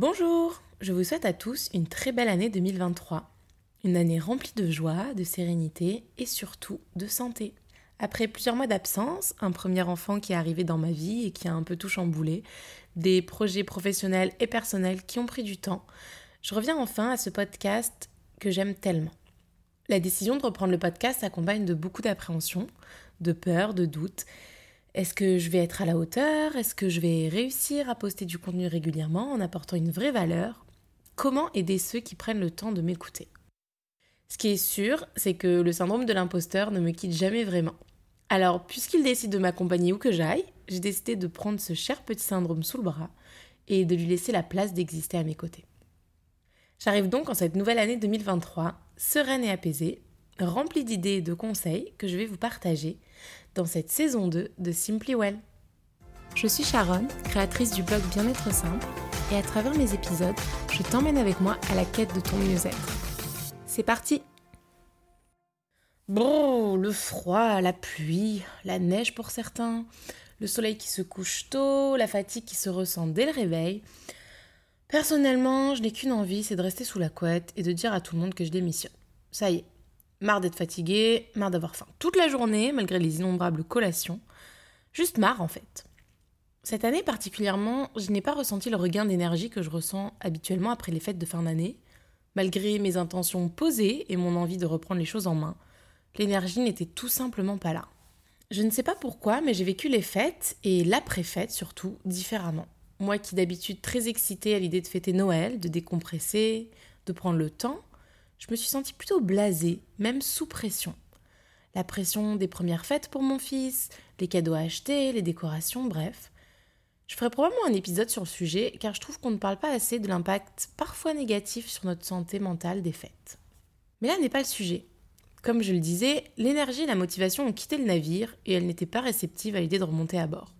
Bonjour, je vous souhaite à tous une très belle année 2023. Une année remplie de joie, de sérénité et surtout de santé. Après plusieurs mois d'absence, un premier enfant qui est arrivé dans ma vie et qui a un peu tout chamboulé, des projets professionnels et personnels qui ont pris du temps, je reviens enfin à ce podcast que j'aime tellement. La décision de reprendre le podcast s'accompagne de beaucoup d'appréhension, de peur, de doute, est-ce que je vais être à la hauteur? Est-ce que je vais réussir à poster du contenu régulièrement en apportant une vraie valeur? Comment aider ceux qui prennent le temps de m'écouter? Ce qui est sûr, c'est que le syndrome de l'imposteur ne me quitte jamais vraiment. Alors, puisqu'il décide de m'accompagner où que j'aille, j'ai décidé de prendre ce cher petit syndrome sous le bras et de lui laisser la place d'exister à mes côtés. J'arrive donc en cette nouvelle année 2023, sereine et apaisée, remplie d'idées et de conseils que je vais vous partager dans cette saison 2 de Simply Well. Je suis Sharon, créatrice du blog Bien-être simple, et à travers mes épisodes, je t'emmène avec moi à la quête de ton mieux-être. C'est parti Bon, le froid, la pluie, la neige pour certains, le soleil qui se couche tôt, la fatigue qui se ressent dès le réveil. Personnellement, je n'ai qu'une envie, c'est de rester sous la couette et de dire à tout le monde que je démissionne. Ça y est, Marre d'être fatiguée, marre d'avoir faim toute la journée, malgré les innombrables collations. Juste marre en fait. Cette année particulièrement, je n'ai pas ressenti le regain d'énergie que je ressens habituellement après les fêtes de fin d'année. Malgré mes intentions posées et mon envie de reprendre les choses en main, l'énergie n'était tout simplement pas là. Je ne sais pas pourquoi, mais j'ai vécu les fêtes, et l'après-fête surtout, différemment. Moi qui d'habitude très excitée à l'idée de fêter Noël, de décompresser, de prendre le temps, je me suis sentie plutôt blasée, même sous pression. La pression des premières fêtes pour mon fils, les cadeaux à acheter, les décorations, bref. Je ferai probablement un épisode sur le sujet car je trouve qu'on ne parle pas assez de l'impact parfois négatif sur notre santé mentale des fêtes. Mais là n'est pas le sujet. Comme je le disais, l'énergie et la motivation ont quitté le navire et elles n'étaient pas réceptives à l'idée de remonter à bord.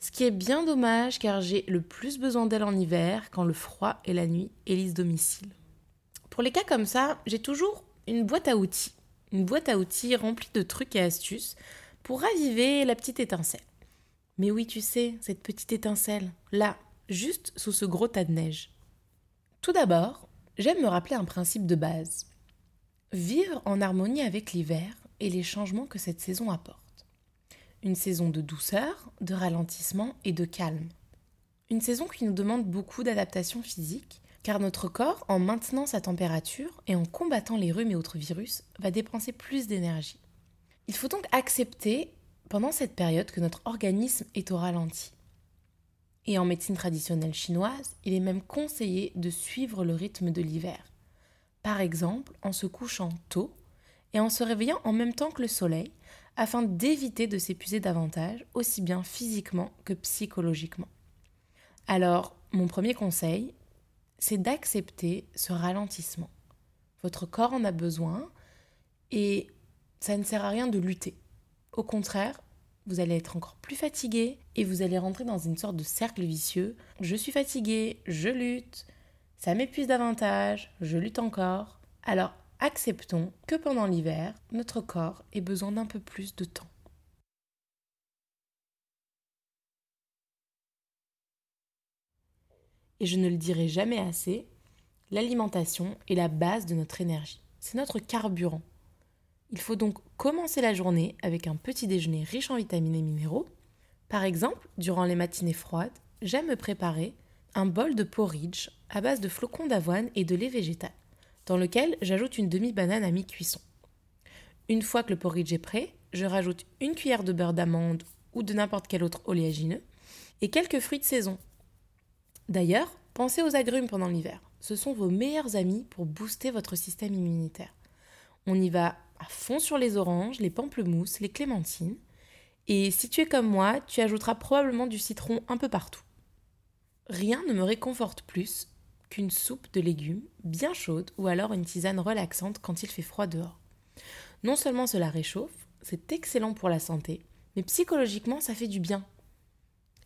Ce qui est bien dommage car j'ai le plus besoin d'elles en hiver quand le froid et la nuit élisent domicile. Pour les cas comme ça, j'ai toujours une boîte à outils. Une boîte à outils remplie de trucs et astuces pour raviver la petite étincelle. Mais oui, tu sais, cette petite étincelle, là, juste sous ce gros tas de neige. Tout d'abord, j'aime me rappeler un principe de base. Vivre en harmonie avec l'hiver et les changements que cette saison apporte. Une saison de douceur, de ralentissement et de calme. Une saison qui nous demande beaucoup d'adaptation physique car notre corps, en maintenant sa température et en combattant les rhumes et autres virus, va dépenser plus d'énergie. Il faut donc accepter pendant cette période que notre organisme est au ralenti. Et en médecine traditionnelle chinoise, il est même conseillé de suivre le rythme de l'hiver. Par exemple, en se couchant tôt et en se réveillant en même temps que le soleil, afin d'éviter de s'épuiser davantage, aussi bien physiquement que psychologiquement. Alors, mon premier conseil, c'est d'accepter ce ralentissement. Votre corps en a besoin et ça ne sert à rien de lutter. Au contraire, vous allez être encore plus fatigué et vous allez rentrer dans une sorte de cercle vicieux. Je suis fatigué, je lutte, ça m'épuise davantage, je lutte encore. Alors acceptons que pendant l'hiver, notre corps ait besoin d'un peu plus de temps. Et je ne le dirai jamais assez, l'alimentation est la base de notre énergie. C'est notre carburant. Il faut donc commencer la journée avec un petit déjeuner riche en vitamines et minéraux. Par exemple, durant les matinées froides, j'aime me préparer un bol de porridge à base de flocons d'avoine et de lait végétal, dans lequel j'ajoute une demi-banane à mi-cuisson. Une fois que le porridge est prêt, je rajoute une cuillère de beurre d'amande ou de n'importe quel autre oléagineux et quelques fruits de saison D'ailleurs, pensez aux agrumes pendant l'hiver. Ce sont vos meilleurs amis pour booster votre système immunitaire. On y va à fond sur les oranges, les pamplemousses, les clémentines. Et si tu es comme moi, tu ajouteras probablement du citron un peu partout. Rien ne me réconforte plus qu'une soupe de légumes bien chaude ou alors une tisane relaxante quand il fait froid dehors. Non seulement cela réchauffe, c'est excellent pour la santé, mais psychologiquement ça fait du bien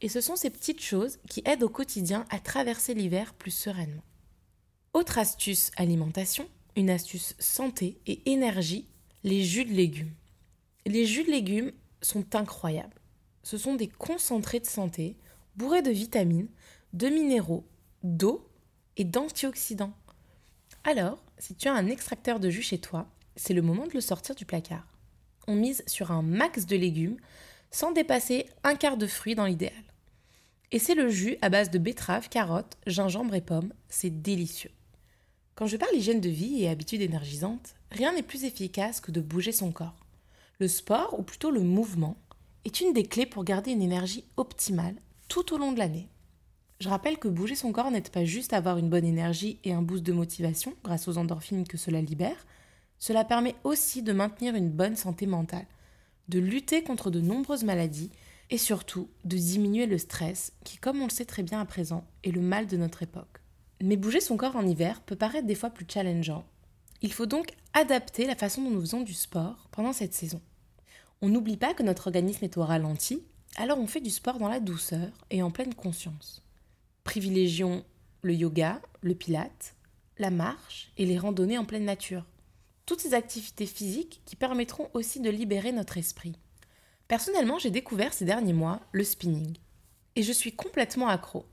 et ce sont ces petites choses qui aident au quotidien à traverser l'hiver plus sereinement. Autre astuce alimentation, une astuce santé et énergie, les jus de légumes. Les jus de légumes sont incroyables. Ce sont des concentrés de santé, bourrés de vitamines, de minéraux d'eau et d'antioxydants. Alors, si tu as un extracteur de jus chez toi, c'est le moment de le sortir du placard. On mise sur un max de légumes sans dépasser un quart de fruits dans l'idéal. Et c'est le jus à base de betterave, carottes, gingembre et pommes, c'est délicieux. Quand je parle hygiène de vie et habitudes énergisantes, rien n'est plus efficace que de bouger son corps. Le sport, ou plutôt le mouvement, est une des clés pour garder une énergie optimale tout au long de l'année. Je rappelle que bouger son corps n'aide pas juste avoir une bonne énergie et un boost de motivation grâce aux endorphines que cela libère, cela permet aussi de maintenir une bonne santé mentale, de lutter contre de nombreuses maladies et surtout de diminuer le stress qui, comme on le sait très bien à présent, est le mal de notre époque. Mais bouger son corps en hiver peut paraître des fois plus challengeant. Il faut donc adapter la façon dont nous faisons du sport pendant cette saison. On n'oublie pas que notre organisme est au ralenti, alors on fait du sport dans la douceur et en pleine conscience. Privilégions le yoga, le pilate, la marche et les randonnées en pleine nature. Toutes ces activités physiques qui permettront aussi de libérer notre esprit. Personnellement, j'ai découvert ces derniers mois le spinning. Et je suis complètement accro.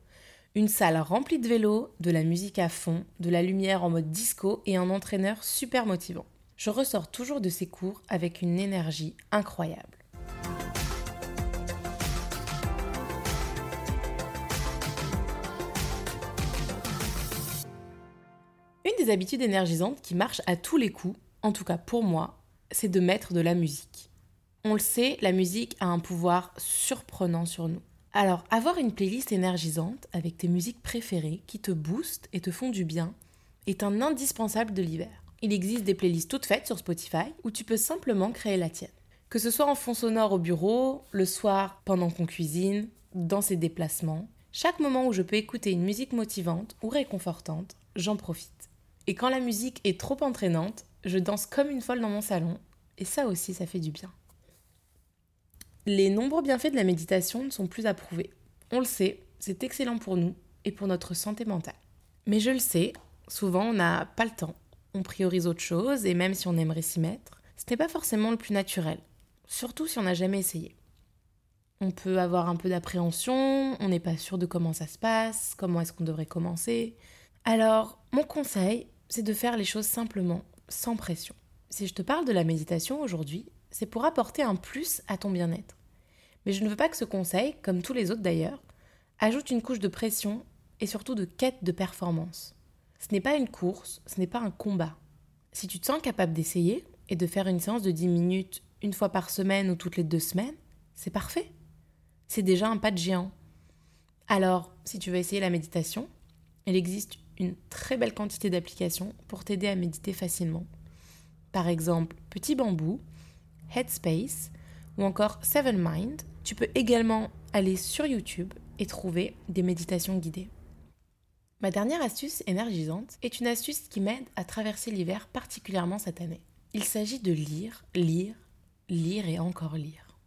Une salle remplie de vélos, de la musique à fond, de la lumière en mode disco et un entraîneur super motivant. Je ressors toujours de ces cours avec une énergie incroyable. Une des habitudes énergisantes qui marche à tous les coups, en tout cas pour moi, c'est de mettre de la musique. On le sait, la musique a un pouvoir surprenant sur nous. Alors, avoir une playlist énergisante avec tes musiques préférées qui te boostent et te font du bien est un indispensable de l'hiver. Il existe des playlists toutes faites sur Spotify où tu peux simplement créer la tienne. Que ce soit en fond sonore au bureau, le soir pendant qu'on cuisine, dans ses déplacements, chaque moment où je peux écouter une musique motivante ou réconfortante, j'en profite. Et quand la musique est trop entraînante, je danse comme une folle dans mon salon, et ça aussi ça fait du bien. Les nombreux bienfaits de la méditation ne sont plus à prouver. On le sait, c'est excellent pour nous et pour notre santé mentale. Mais je le sais, souvent on n'a pas le temps, on priorise autre chose et même si on aimerait s'y mettre, ce n'est pas forcément le plus naturel, surtout si on n'a jamais essayé. On peut avoir un peu d'appréhension, on n'est pas sûr de comment ça se passe, comment est-ce qu'on devrait commencer. Alors, mon conseil, c'est de faire les choses simplement, sans pression. Si je te parle de la méditation aujourd'hui, c'est pour apporter un plus à ton bien-être. Mais je ne veux pas que ce conseil, comme tous les autres d'ailleurs, ajoute une couche de pression et surtout de quête de performance. Ce n'est pas une course, ce n'est pas un combat. Si tu te sens capable d'essayer et de faire une séance de 10 minutes une fois par semaine ou toutes les deux semaines, c'est parfait. C'est déjà un pas de géant. Alors, si tu veux essayer la méditation, il existe une très belle quantité d'applications pour t'aider à méditer facilement. Par exemple, Petit Bambou, Headspace ou encore Seven Mind tu peux également aller sur YouTube et trouver des méditations guidées. Ma dernière astuce énergisante est une astuce qui m'aide à traverser l'hiver particulièrement cette année. Il s'agit de lire, lire, lire et encore lire.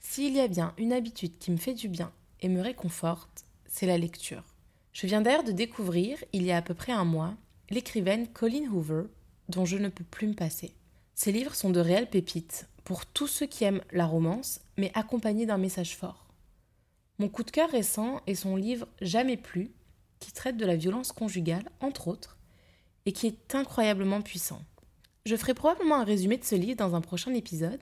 S'il y a bien une habitude qui me fait du bien et me réconforte, c'est la lecture. Je viens d'ailleurs de découvrir, il y a à peu près un mois, l'écrivaine Colleen Hoover, dont je ne peux plus me passer. Ces livres sont de réelles pépites, pour tous ceux qui aiment la romance, mais accompagnés d'un message fort. Mon coup de cœur récent est son livre Jamais plus, qui traite de la violence conjugale, entre autres, et qui est incroyablement puissant. Je ferai probablement un résumé de ce livre dans un prochain épisode,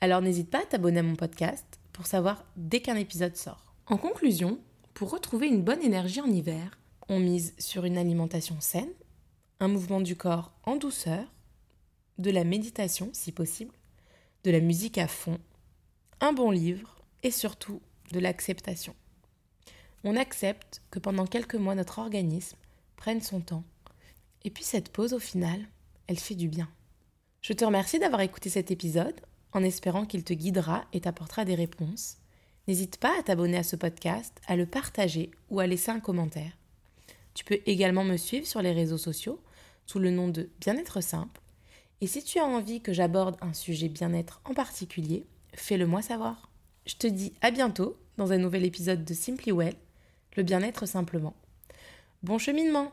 alors n'hésite pas à t'abonner à mon podcast pour savoir dès qu'un épisode sort. En conclusion, pour retrouver une bonne énergie en hiver, on mise sur une alimentation saine, un mouvement du corps en douceur, de la méditation si possible, de la musique à fond, un bon livre et surtout de l'acceptation. On accepte que pendant quelques mois notre organisme prenne son temps. Et puis cette pause au final, elle fait du bien. Je te remercie d'avoir écouté cet épisode en espérant qu'il te guidera et t'apportera des réponses. N'hésite pas à t'abonner à ce podcast, à le partager ou à laisser un commentaire. Tu peux également me suivre sur les réseaux sociaux sous le nom de Bien-être simple et si tu as envie que j'aborde un sujet bien-être en particulier, fais-le moi savoir. Je te dis à bientôt dans un nouvel épisode de Simply Well, le bien-être simplement. Bon cheminement